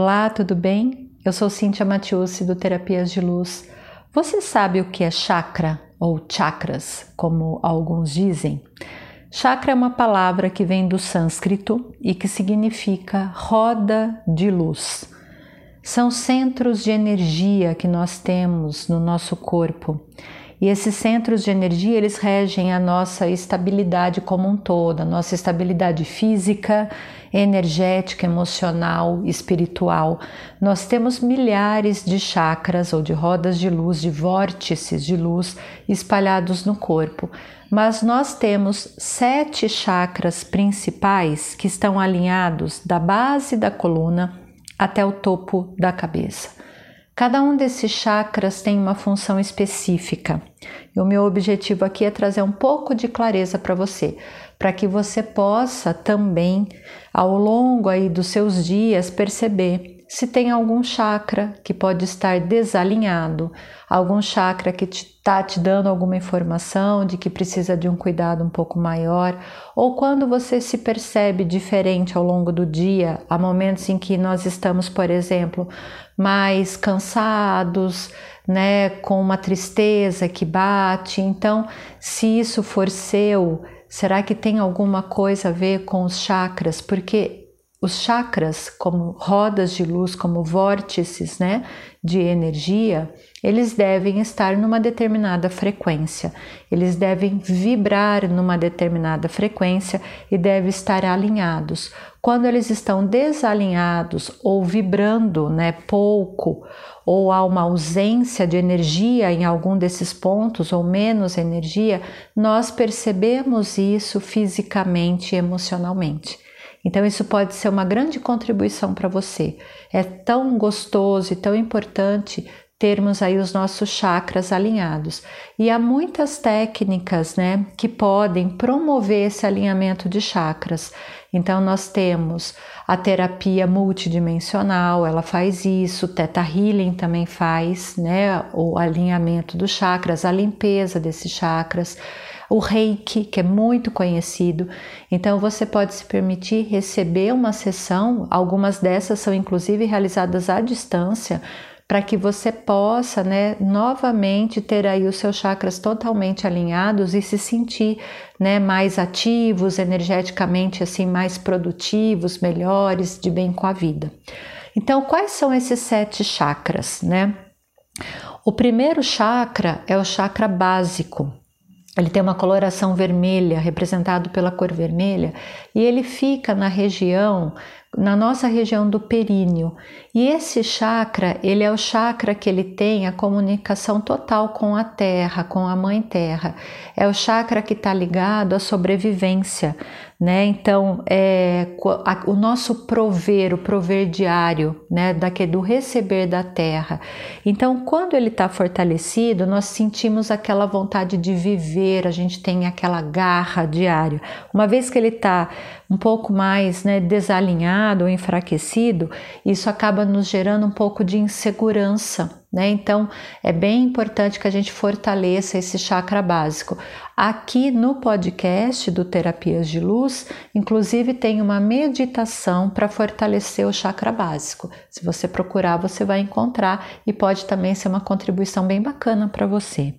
Olá, tudo bem? Eu sou Cíntia Matiusi do Terapias de Luz. Você sabe o que é chakra ou chakras, como alguns dizem? Chakra é uma palavra que vem do sânscrito e que significa roda de luz. São centros de energia que nós temos no nosso corpo e esses centros de energia, eles regem a nossa estabilidade como um todo, a nossa estabilidade física, energética, emocional, espiritual. Nós temos milhares de chakras ou de rodas de luz, de vórtices de luz espalhados no corpo. Mas nós temos sete chakras principais que estão alinhados da base da coluna até o topo da cabeça. Cada um desses chakras tem uma função específica. E o meu objetivo aqui é trazer um pouco de clareza para você, para que você possa também, ao longo aí dos seus dias, perceber se tem algum chakra que pode estar desalinhado, algum chakra que está te, te dando alguma informação de que precisa de um cuidado um pouco maior, ou quando você se percebe diferente ao longo do dia, há momentos em que nós estamos, por exemplo, mais cansados, né, com uma tristeza que bate. Então, se isso for seu, será que tem alguma coisa a ver com os chakras? Porque os chakras, como rodas de luz, como vórtices né, de energia, eles devem estar numa determinada frequência, eles devem vibrar numa determinada frequência e devem estar alinhados. Quando eles estão desalinhados ou vibrando né, pouco, ou há uma ausência de energia em algum desses pontos ou menos energia, nós percebemos isso fisicamente e emocionalmente. Então, isso pode ser uma grande contribuição para você. É tão gostoso e tão importante termos aí os nossos chakras alinhados. E há muitas técnicas, né, que podem promover esse alinhamento de chakras. Então nós temos a terapia multidimensional, ela faz isso, o Theta Healing também faz, né, o alinhamento dos chakras, a limpeza desses chakras o reiki, que é muito conhecido. Então você pode se permitir receber uma sessão, algumas dessas são inclusive realizadas à distância, para que você possa, né, novamente ter aí os seus chakras totalmente alinhados e se sentir, né, mais ativos, energeticamente assim mais produtivos, melhores, de bem com a vida. Então, quais são esses sete chakras, né? O primeiro chakra é o chakra básico, ele tem uma coloração vermelha, representado pela cor vermelha, e ele fica na região, na nossa região do períneo. E esse chakra, ele é o chakra que ele tem a comunicação total com a terra, com a mãe terra. É o chakra que está ligado à sobrevivência, né? Então, é, o nosso prover, o prover diário, né? Daqui, do receber da terra. Então, quando ele está fortalecido, nós sentimos aquela vontade de viver, a gente tem aquela garra diária. Uma vez que ele está um pouco mais né, desalinhado ou enfraquecido, isso acaba nos gerando um pouco de insegurança, né? Então é bem importante que a gente fortaleça esse chakra básico. Aqui no podcast do Terapias de Luz, inclusive tem uma meditação para fortalecer o chakra básico. Se você procurar, você vai encontrar e pode também ser uma contribuição bem bacana para você.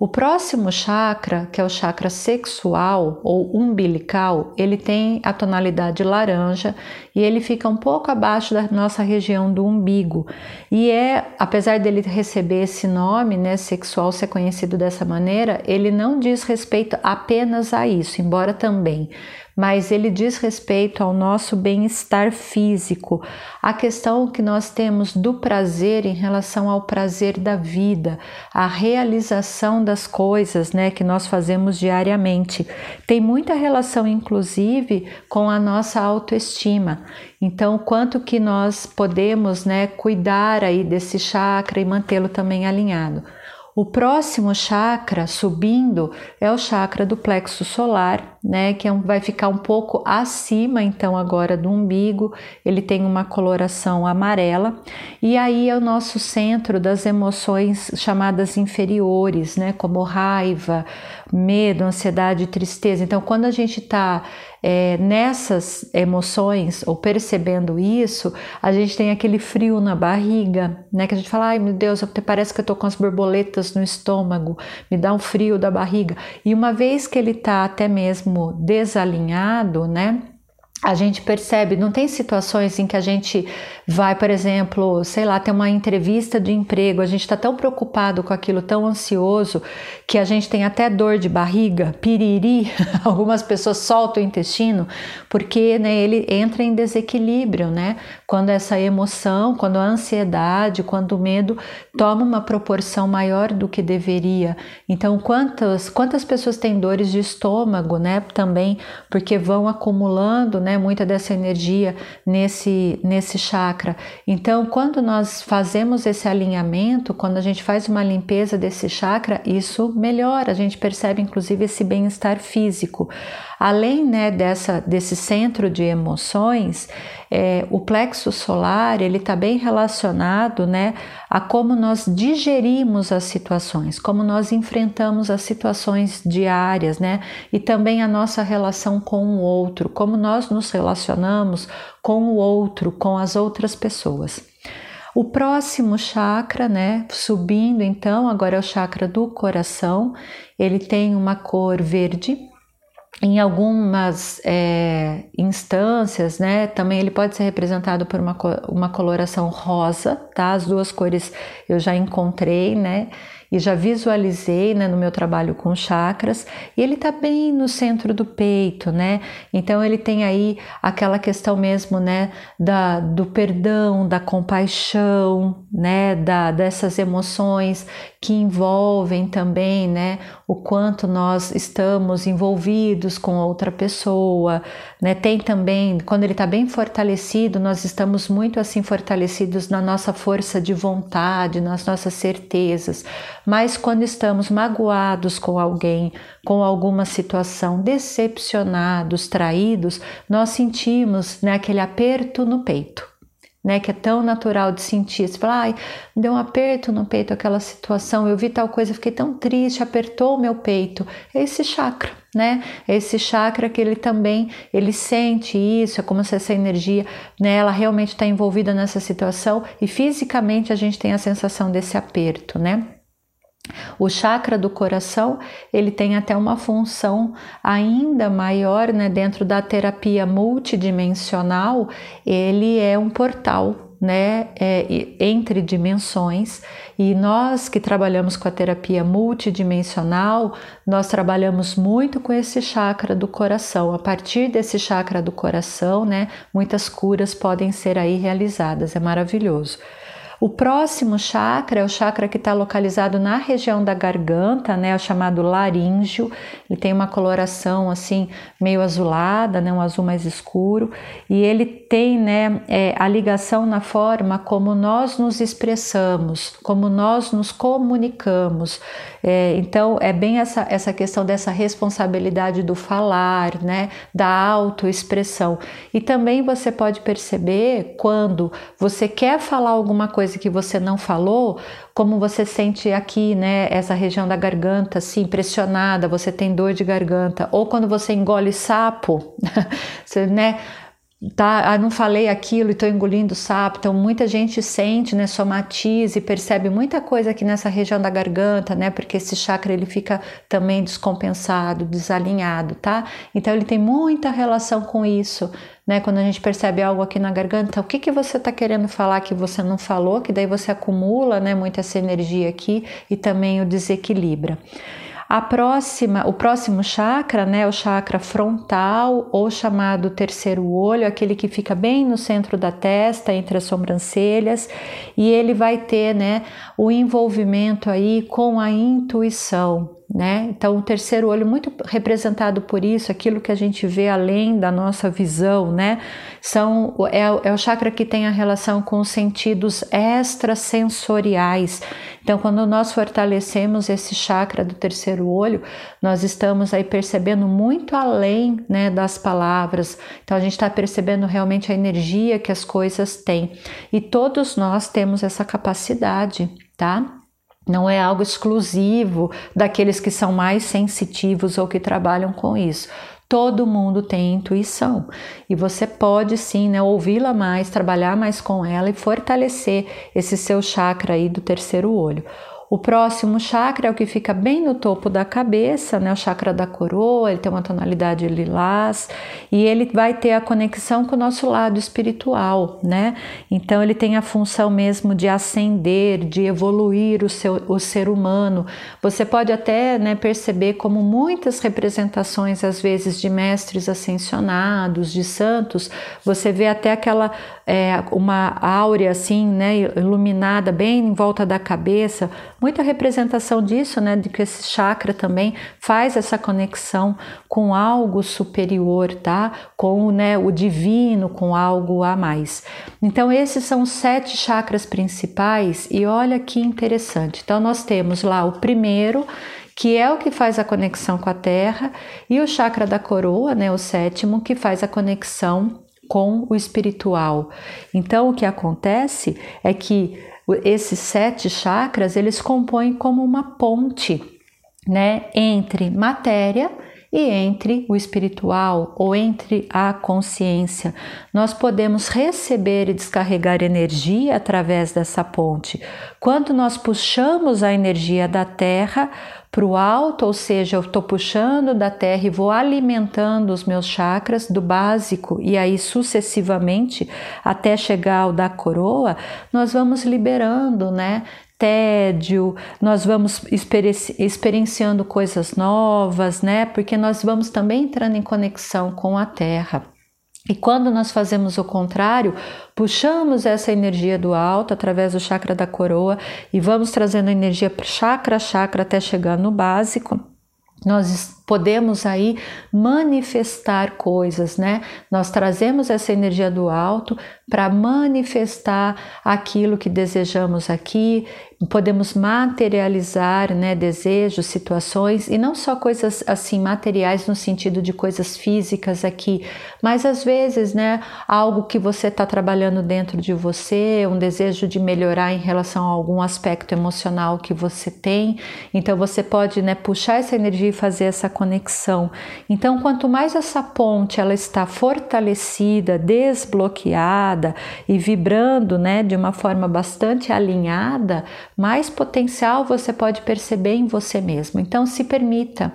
O próximo chakra, que é o chakra sexual ou umbilical, ele tem a tonalidade laranja e ele fica um pouco abaixo da nossa região do umbigo. E é, apesar dele receber esse nome, né, sexual ser conhecido dessa maneira, ele não diz respeito apenas a isso, embora também mas ele diz respeito ao nosso bem-estar físico, a questão que nós temos do prazer em relação ao prazer da vida, a realização das coisas, né, que nós fazemos diariamente. Tem muita relação inclusive com a nossa autoestima. Então, quanto que nós podemos, né, cuidar aí desse chakra e mantê-lo também alinhado. O próximo chakra subindo é o chakra do plexo solar, né, que é um, vai ficar um pouco acima então agora do umbigo. Ele tem uma coloração amarela e aí é o nosso centro das emoções chamadas inferiores, né, como raiva, medo, ansiedade, tristeza. Então, quando a gente está é, nessas emoções ou percebendo isso, a gente tem aquele frio na barriga, né? Que a gente fala, ai meu Deus, parece que eu tô com as borboletas no estômago, me dá um frio da barriga. E uma vez que ele tá até mesmo desalinhado, né? a gente percebe, não tem situações em que a gente vai, por exemplo, sei lá, ter uma entrevista de emprego, a gente está tão preocupado com aquilo, tão ansioso, que a gente tem até dor de barriga, piriri, algumas pessoas soltam o intestino, porque né, ele entra em desequilíbrio, né? Quando essa emoção, quando a ansiedade, quando o medo toma uma proporção maior do que deveria. Então, quantas, quantas pessoas têm dores de estômago, né? Também, porque vão acumulando, né? Muita dessa energia nesse, nesse chakra. Então, quando nós fazemos esse alinhamento, quando a gente faz uma limpeza desse chakra, isso melhora. A gente percebe, inclusive, esse bem-estar físico. Além né, dessa, desse centro de emoções, é, o plexo solar ele está bem relacionado né, a como nós digerimos as situações, como nós enfrentamos as situações diárias, né, e também a nossa relação com o outro, como nós nos relacionamos com o outro, com as outras pessoas. O próximo chakra, né, subindo então, agora é o chakra do coração, ele tem uma cor verde em algumas é, instâncias, né, também ele pode ser representado por uma, uma coloração rosa, tá? As duas cores eu já encontrei, né? E já visualizei né, no meu trabalho com chakras, e ele está bem no centro do peito, né? Então ele tem aí aquela questão mesmo, né, da, do perdão, da compaixão, né, da, dessas emoções que envolvem também, né, o quanto nós estamos envolvidos com outra pessoa, né? Tem também, quando ele está bem fortalecido, nós estamos muito assim fortalecidos na nossa força de vontade, nas nossas certezas. Mas quando estamos magoados com alguém, com alguma situação, decepcionados, traídos, nós sentimos né, aquele aperto no peito né, que é tão natural de sentir. Você fala, ai, deu um aperto no peito aquela situação, eu vi tal coisa, fiquei tão triste, apertou o meu peito. É esse chakra, né? É esse chakra que ele também, ele sente isso, é como se essa energia, né, ela realmente está envolvida nessa situação e fisicamente a gente tem a sensação desse aperto, né? O chakra do coração, ele tem até uma função ainda maior, né, dentro da terapia multidimensional, ele é um portal né, é, entre dimensões e nós que trabalhamos com a terapia multidimensional, nós trabalhamos muito com esse chakra do coração. A partir desse chakra do coração, né, muitas curas podem ser aí realizadas. É maravilhoso. O próximo chakra é o chakra que está localizado na região da garganta, né, o chamado laríngeo. Ele tem uma coloração assim meio azulada, né, um azul mais escuro, e ele tem, né, é, a ligação na forma como nós nos expressamos, como nós nos comunicamos. É, então é bem essa essa questão dessa responsabilidade do falar, né, da autoexpressão. E também você pode perceber quando você quer falar alguma coisa coisa que você não falou, como você sente aqui, né, essa região da garganta, assim, pressionada, você tem dor de garganta, ou quando você engole sapo, você, né, tá, ah, não falei aquilo e estou engolindo sapo. Então, muita gente sente, né, somatiza e percebe muita coisa aqui nessa região da garganta, né, porque esse chakra ele fica também descompensado, desalinhado, tá? Então, ele tem muita relação com isso, né? Quando a gente percebe algo aqui na garganta, o que que você está querendo falar que você não falou, que daí você acumula, né, muita essa energia aqui e também o desequilibra. A próxima, o próximo chakra, né, o chakra frontal ou chamado terceiro olho, aquele que fica bem no centro da testa, entre as sobrancelhas, e ele vai ter, né, o envolvimento aí com a intuição, né? Então, o terceiro olho, muito representado por isso, aquilo que a gente vê além da nossa visão, né? São, é, é o chakra que tem a relação com os sentidos extrasensoriais. Então, quando nós fortalecemos esse chakra do terceiro olho, nós estamos aí percebendo muito além né, das palavras. Então, a gente está percebendo realmente a energia que as coisas têm. E todos nós temos essa capacidade, tá? Não é algo exclusivo daqueles que são mais sensitivos ou que trabalham com isso. Todo mundo tem intuição e você pode sim né, ouvi-la mais, trabalhar mais com ela e fortalecer esse seu chakra aí do terceiro olho. O próximo chakra é o que fica bem no topo da cabeça, né? O chakra da coroa, ele tem uma tonalidade lilás e ele vai ter a conexão com o nosso lado espiritual, né? Então ele tem a função mesmo de ascender, de evoluir o, seu, o ser humano. Você pode até né, perceber como muitas representações, às vezes, de mestres ascensionados, de santos, você vê até aquela é, uma áurea assim, né, iluminada bem em volta da cabeça muita representação disso, né, de que esse chakra também faz essa conexão com algo superior, tá? Com né, o divino, com algo a mais. Então, esses são os sete chakras principais, e olha que interessante. Então, nós temos lá o primeiro, que é o que faz a conexão com a Terra, e o chakra da coroa, né, o sétimo, que faz a conexão com o espiritual. Então, o que acontece é que esses sete chakras eles compõem como uma ponte, né, entre matéria e entre o espiritual ou entre a consciência. Nós podemos receber e descarregar energia através dessa ponte. Quando nós puxamos a energia da Terra para o alto, ou seja, eu estou puxando da Terra e vou alimentando os meus chakras do básico e aí sucessivamente até chegar ao da coroa, nós vamos liberando, né? Tédio, nós vamos experienciando coisas novas, né? Porque nós vamos também entrando em conexão com a Terra. E quando nós fazemos o contrário, puxamos essa energia do alto através do chakra da coroa e vamos trazendo energia chakra a chakra até chegar no básico, nós podemos aí manifestar coisas, né? Nós trazemos essa energia do alto para manifestar aquilo que desejamos aqui, podemos materializar, né, desejos, situações e não só coisas assim materiais no sentido de coisas físicas aqui, mas às vezes, né, algo que você está trabalhando dentro de você, um desejo de melhorar em relação a algum aspecto emocional que você tem, então você pode, né, puxar essa energia e fazer essa conexão. Então, quanto mais essa ponte ela está fortalecida, desbloqueada e vibrando, né, de uma forma bastante alinhada, mais potencial você pode perceber em você mesmo. Então, se permita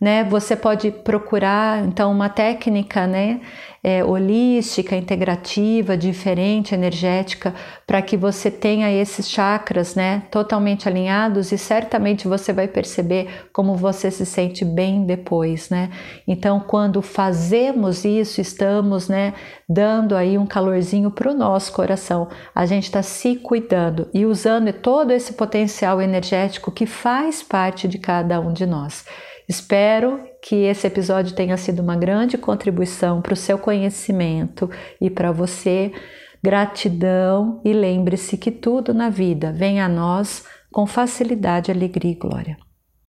né? Você pode procurar então uma técnica, né, é, holística, integrativa, diferente, energética, para que você tenha esses chakras, né, totalmente alinhados e certamente você vai perceber como você se sente bem depois, né? Então, quando fazemos isso, estamos, né, dando aí um calorzinho para o nosso coração. A gente está se cuidando e usando todo esse potencial energético que faz parte de cada um de nós. Espero que esse episódio tenha sido uma grande contribuição para o seu conhecimento e para você. Gratidão e lembre-se que tudo na vida vem a nós com facilidade, alegria e glória.